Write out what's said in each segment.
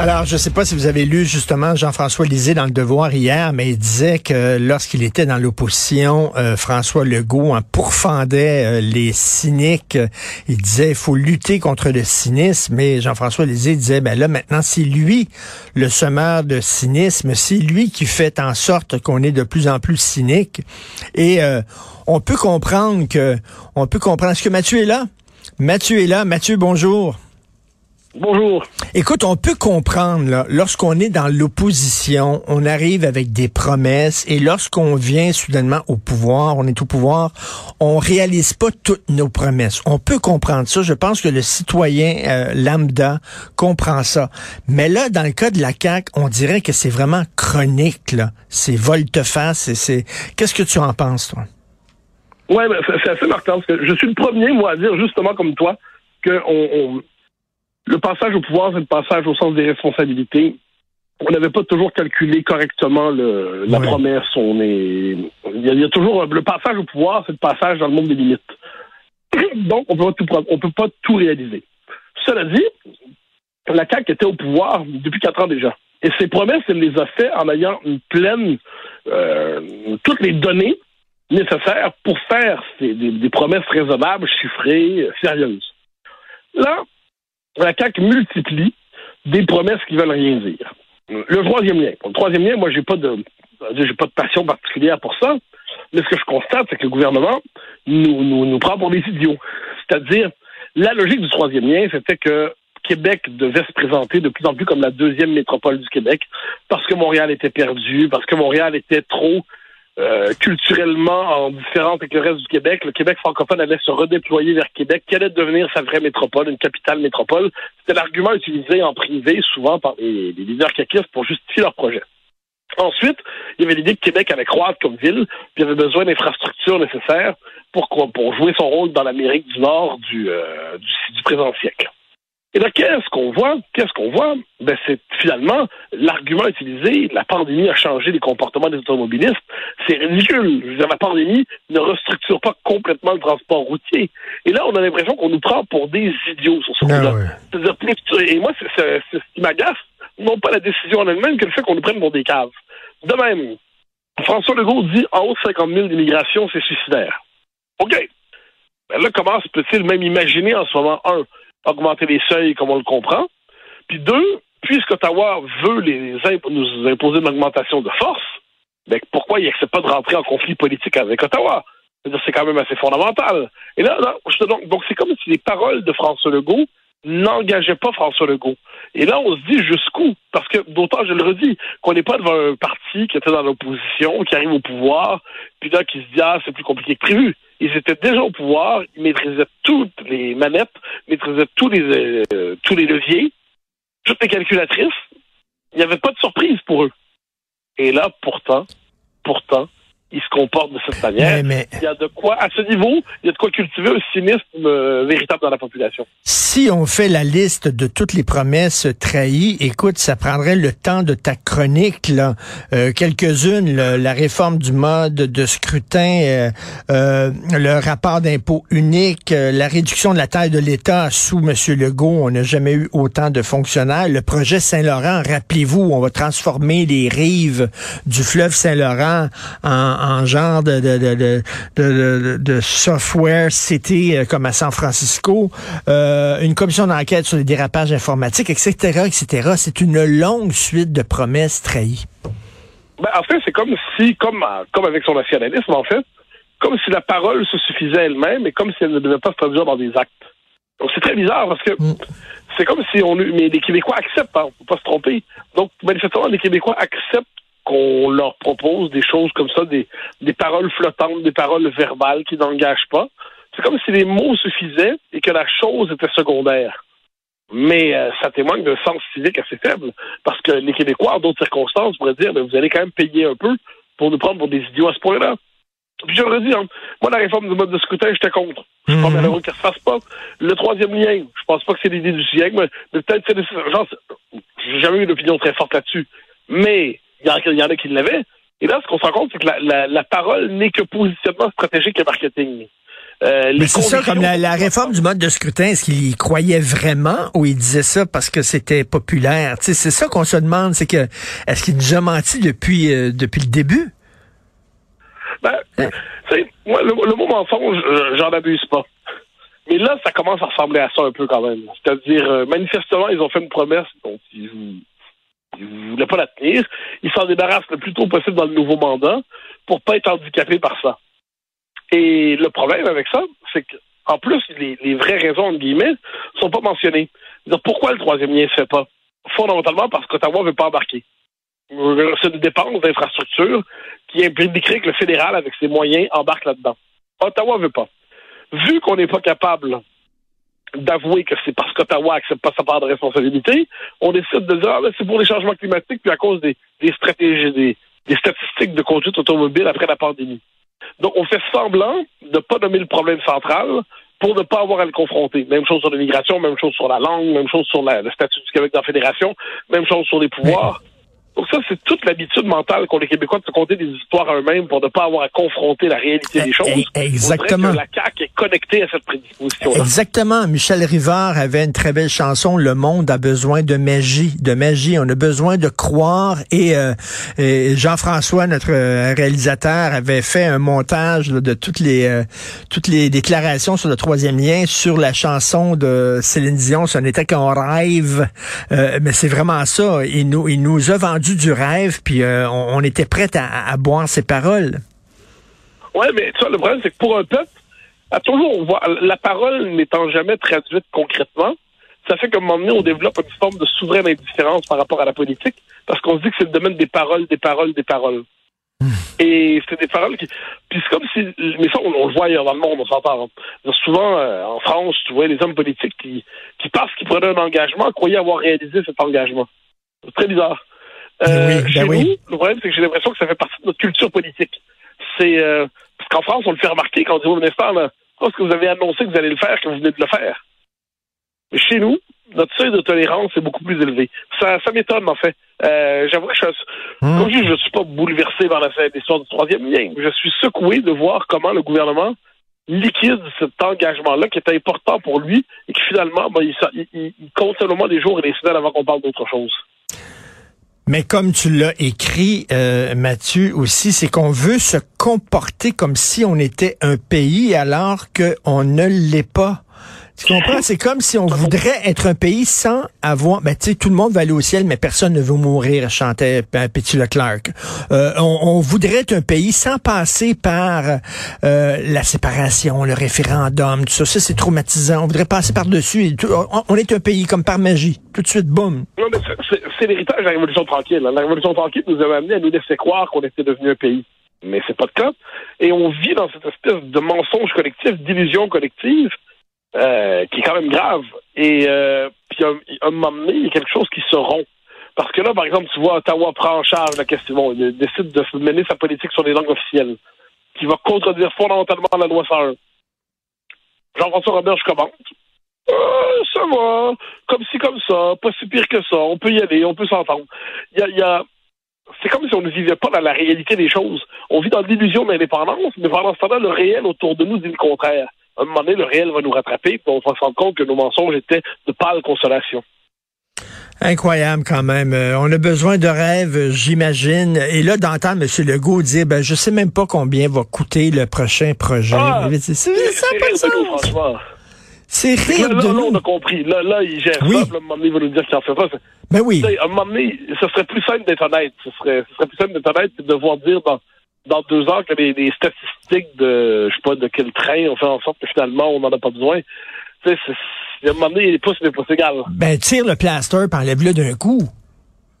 Alors, je ne sais pas si vous avez lu justement Jean-François Lisée dans Le Devoir hier, mais il disait que lorsqu'il était dans l'opposition, euh, François Legault en pourfendait euh, les cyniques. Il disait il faut lutter contre le cynisme. Mais Jean-François Lisée disait ben là maintenant c'est lui le semeur de cynisme, c'est lui qui fait en sorte qu'on est de plus en plus cynique. Et euh, on peut comprendre que on peut comprendre. Est-ce que Mathieu est là? Mathieu est là. Mathieu, bonjour. Bonjour. Écoute, on peut comprendre, là, lorsqu'on est dans l'opposition, on arrive avec des promesses et lorsqu'on vient soudainement au pouvoir, on est au pouvoir, on réalise pas toutes nos promesses. On peut comprendre ça. Je pense que le citoyen euh, lambda comprend ça. Mais là, dans le cas de la CAQ, on dirait que c'est vraiment chronique, là. C'est volte-face. C'est, Qu'est-ce que tu en penses, toi? Ouais, ben, c'est assez marquant parce que je suis le premier, moi, à dire justement comme toi que on le passage au pouvoir, c'est le passage au sens des responsabilités. On n'avait pas toujours calculé correctement le, la promesse. On est, il y, a, toujours le passage au pouvoir, c'est le passage dans le monde des limites. Donc, on peut pas on peut pas tout réaliser. Cela dit, la CAQ était au pouvoir depuis quatre ans déjà. Et ses promesses, elle les a fait en ayant une pleine, euh, toutes les données nécessaires pour faire des, des promesses raisonnables, chiffrées, sérieuses. Là, la CAQ multiplie des promesses qui veulent rien dire. Le troisième lien. le troisième lien, moi, j'ai pas de, j'ai pas de passion particulière pour ça. Mais ce que je constate, c'est que le gouvernement nous, nous, nous prend pour des idiots. C'est-à-dire, la logique du troisième lien, c'était que Québec devait se présenter de plus en plus comme la deuxième métropole du Québec parce que Montréal était perdu, parce que Montréal était trop euh, culturellement en différence avec le reste du Québec. Le Québec francophone allait se redéployer vers Québec, quelle allait devenir sa vraie métropole, une capitale métropole. C'était l'argument utilisé en privé souvent par les, leaders caquistes pour justifier leur projet. Ensuite, il y avait l'idée que Québec allait croître comme ville, puis avait besoin d'infrastructures nécessaires pour, pour jouer son rôle dans l'Amérique du Nord du, euh, présent siècle. Et là, qu'est-ce qu'on voit? Qu'est-ce qu'on voit? Ben, c'est finalement l'argument utilisé, la pandémie a changé les comportements des automobilistes. C'est ridicule. Je veux dire, la pandémie ne restructure pas complètement le transport routier. Et là, on a l'impression qu'on nous prend pour des idiots sur ce ah coup-là. Et moi, c'est ce qui m'agace, non pas la décision en elle-même, que le fait qu'on nous prenne pour des caves. De même, François Legault dit en haut de 50 000 d'immigration, c'est suicidaire. OK. Ben là, comment se peut-il même imaginer en ce moment, un, augmenter les seuils comme on le comprend. Puis deux, puisqu'Ottawa veut les nous imposer une augmentation de force, ben pourquoi il n'accepte pas de rentrer en conflit politique avec Ottawa? C'est quand même assez fondamental. Et là, donc, c'est comme si les paroles de François Legault n'engageaient pas François Legault. Et là, on se dit jusqu'où? Parce que, d'autant, je le redis, qu'on n'est pas devant un parti qui était dans l'opposition, qui arrive au pouvoir, puis là, qui se dit, ah, c'est plus compliqué que prévu. Ils étaient déjà au pouvoir, ils maîtrisaient toutes les manettes, maîtrisaient tous les, euh, tous les leviers, toutes les calculatrices. Il n'y avait pas de surprise pour eux. Et là, pourtant, pourtant, il se comporte de cette manière. Il y a de quoi, à ce niveau, il y a de quoi cultiver un cynisme euh, véritable dans la population. Si on fait la liste de toutes les promesses trahies, écoute, ça prendrait le temps de ta chronique, là. Euh, quelques-unes, la réforme du mode de scrutin, euh, le rapport d'impôt unique, la réduction de la taille de l'État sous M. Legault, on n'a jamais eu autant de fonctionnaires. Le projet Saint-Laurent, rappelez-vous, on va transformer les rives du fleuve Saint-Laurent en en genre de, de, de, de, software city euh, comme à San Francisco, euh, une commission d'enquête sur les dérapages informatiques, etc., etc. C'est une longue suite de promesses trahies. Ben, en fait, c'est comme si, comme, comme avec son nationalisme, en fait, comme si la parole se suffisait elle-même et comme si elle ne devait pas se traduire dans des actes. Donc c'est très bizarre parce que mm. c'est comme si on mais les Québécois acceptent, hein, faut pas se tromper. Donc manifestement les Québécois acceptent qu'on leur propose des choses comme ça, des, des paroles flottantes, des paroles verbales qui n'engagent pas. C'est comme si les mots suffisaient et que la chose était secondaire. Mais euh, ça témoigne d'un sens civique assez faible, parce que les Québécois, en d'autres circonstances, pourraient dire, mais vous allez quand même payer un peu pour nous prendre pour des idiots à ce point-là. Puis je le redis, hein, moi, la réforme du mode de scrutin, j'étais contre. Je suis pas mhm. malheureux qu'elle se fasse pas. Le troisième lien, je pense pas que c'est l'idée du siècle, mais, peut-être c'est genre, j'ai jamais eu d'opinion très forte là-dessus. Mais il y, en a qui l'avaient. Et là, ce qu'on se rend compte, c'est que la, la, la parole n'est que positionnement stratégique et marketing. Euh, Mais c'est ça, comme la, réforme du mode de scrutin, est-ce qu'il y croyait vraiment ou il disait ça parce que c'était populaire? c'est ça qu'on se demande, c'est que est-ce qu'il nous a menti depuis, euh, depuis le début? Ben, hein? moi, le, mot mensonge, j'en abuse pas. Mais là, ça commence à ressembler à ça un peu quand même. C'est-à-dire, euh, manifestement, ils ont fait une promesse dont ils ne voulaient pas la tenir. Ils s'en débarrassent le plus tôt possible dans le nouveau mandat pour pas être handicapés par ça. Et le problème avec ça, c'est qu'en plus, les, vraies raisons, entre guillemets, sont pas mentionnées. pourquoi le troisième lien se fait pas? Fondamentalement parce qu'Ottawa veut pas embarquer. C'est une dépense d'infrastructure qui impliquerait que le fédéral, avec ses moyens, embarque là-dedans. Ottawa veut pas. Vu qu'on n'est pas capable d'avouer que c'est parce qu'Ottawa n'accepte pas sa part de responsabilité, on décide de dire ah, ben, c'est pour les changements climatiques puis à cause des, stratégies, des, des statistiques de conduite automobile après la pandémie. Donc, on fait semblant de pas nommer le problème central pour ne pas avoir à le confronter. Même chose sur l'immigration, même chose sur la langue, même chose sur le statut du Québec dans la fédération, même chose sur les pouvoirs. Donc ça, c'est toute l'habitude mentale qu'ont les Québécois de se compter des histoires à eux-mêmes pour ne pas avoir à confronter la réalité des eh, choses. Eh, exactement. Que la CAQ est connectée à cette prédisposition. Exactement. Michel Rivard avait une très belle chanson. Le monde a besoin de magie, de magie. On a besoin de croire. Et, euh, Jean-François, notre euh, réalisateur, avait fait un montage de toutes les euh, toutes les déclarations sur le troisième lien sur la chanson de Céline Dion. Ce n'était qu'un rêve. mais c'est vraiment ça. Il nous il nous a vendu du rêve, puis euh, on, était prêt à, boire ses paroles. Oui, mais tu vois, le problème, c'est que pour un peuple, à toujours, on voit, la parole n'étant jamais traduite concrètement, ça fait qu'à un moment donné, on développe une forme de souveraine indifférence par rapport à la politique, parce qu'on se dit que c'est le domaine des paroles, des paroles, des paroles. Hmm. Et c'est des paroles qui. Puis c'est comme si. Mais ça, on, le voit ailleurs dans le monde, on s'entend. Hein. Souvent, euh, en France, tu vois les hommes politiques qui, qui parce qu'ils prenaient un engagement, croyaient avoir réalisé cet engagement. C'est très bizarre. Euh, ben chez nous, le problème, c'est que j'ai l'impression que ça fait partie de notre culture politique. C'est euh, parce qu'en France, on le fait remarquer quand on dit au ministère, là, parce que vous avez annoncé que vous allez le faire, que vous venez de le faire. Mais chez nous, notre seuil de tolérance est beaucoup plus élevé. Ça, ça m'étonne, en fait. Euh, J'avoue que je, hum. comme je, je suis pas bouleversé par l'histoire du troisième lien. Je suis secoué de voir comment le gouvernement liquide cet engagement-là qui est important pour lui et qui finalement, ben, il, il, il compte seulement des jours et des semaines avant qu'on parle d'autre chose. Mais comme tu l'as écrit, euh, Mathieu, aussi, c'est qu'on veut se comporter comme si on était un pays alors qu'on ne l'est pas. Tu comprends? C'est comme si on voudrait être un pays sans avoir, ben, tu sais, tout le monde va aller au ciel, mais personne ne veut mourir, chantait Petit Leclerc. Euh, on, voudrait être un pays sans passer par euh, la séparation, le référendum, tout ça. Ça, c'est traumatisant. On voudrait passer par-dessus. On, est un pays comme par magie. Tout de suite, boum. Non, mais c'est l'héritage de la Révolution tranquille. Hein. La Révolution tranquille nous a amené à nous laisser croire qu'on était devenu un pays mais c'est pas le cas. Et on vit dans cette espèce de mensonge collectif, d'illusion collective, euh, qui est quand même grave. Et euh, puis, à un moment donné, il y a quelque chose qui se rompt. Parce que là, par exemple, tu vois, Ottawa prend en charge la question, il décide de mener sa politique sur les langues officielles, qui va contredire fondamentalement la loi 101. Jean-François Robert, je commente. Euh, ça va, comme ci, comme ça, pas si pire que ça, on peut y aller, on peut s'entendre. Il y a, y a c'est comme si on ne vivait pas dans la réalité des choses. On vit dans l'illusion d'indépendance, mais pendant ce temps-là, le réel autour de nous dit le contraire un moment donné, le réel va nous rattraper, puis on va se rendre compte que nos mensonges étaient de pâle consolation. Incroyable quand même. Euh, on a besoin de rêves, j'imagine. Et là, d'entendre M. Legault dire, ben, je sais même pas combien va coûter le prochain projet. Ah, c'est ça, pas. C'est rire là, de là, nous. on a compris. Là, là, il gère Oui. ça. Là, un moment donné, il va nous dire qu'il en fait pas. Ben oui. Un moment donné, ce serait plus simple d'être honnête. Ce serait, ce serait plus simple d'être honnête et de devoir dire dans, dans deux heures que les, les statistiques de, je sais pas, de quel train ont fait en sorte que finalement, on n'en a pas besoin. Tu sais, à un moment donné, les pouces, les pouces égales. Ben, tire le plaster puis enlève-le d'un coup.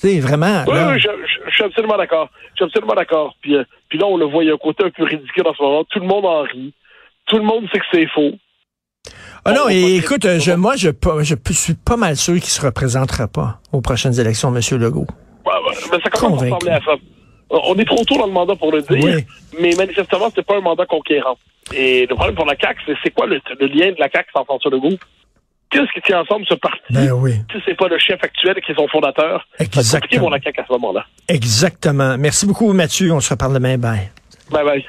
Tu sais, vraiment. Oui, là. oui, je, je- je suis absolument d'accord. Je suis absolument d'accord. Puis, euh, puis là, on le voit, il y a un côté un peu ridicule en ce moment. Tout le monde en rit. Tout le monde sait que c'est faux. Ah non, et écoute, critiquer je, moi, je, suis pas mal sûr qu'il se représentera pas aux prochaines élections, M. Legault. Ouais, ouais, mais ça commence Convaincu. à ressembler à ça. On est trop tôt dans le mandat pour le dire, Oui. mais manifestement, c'est pas un mandat conquérant. Et le problème pour la CAQ, c'est c'est quoi le, le lien de la CAQ sans François Legault? Qu'est-ce qui tient ensemble ce parti? Ben oui. Si c'est pas le chef actuel qui est son fondateur, c'est compliqué pour la CAQ à ce moment-là. Exactement. Merci beaucoup, Mathieu. On se reparle demain. Bye. Bye bye.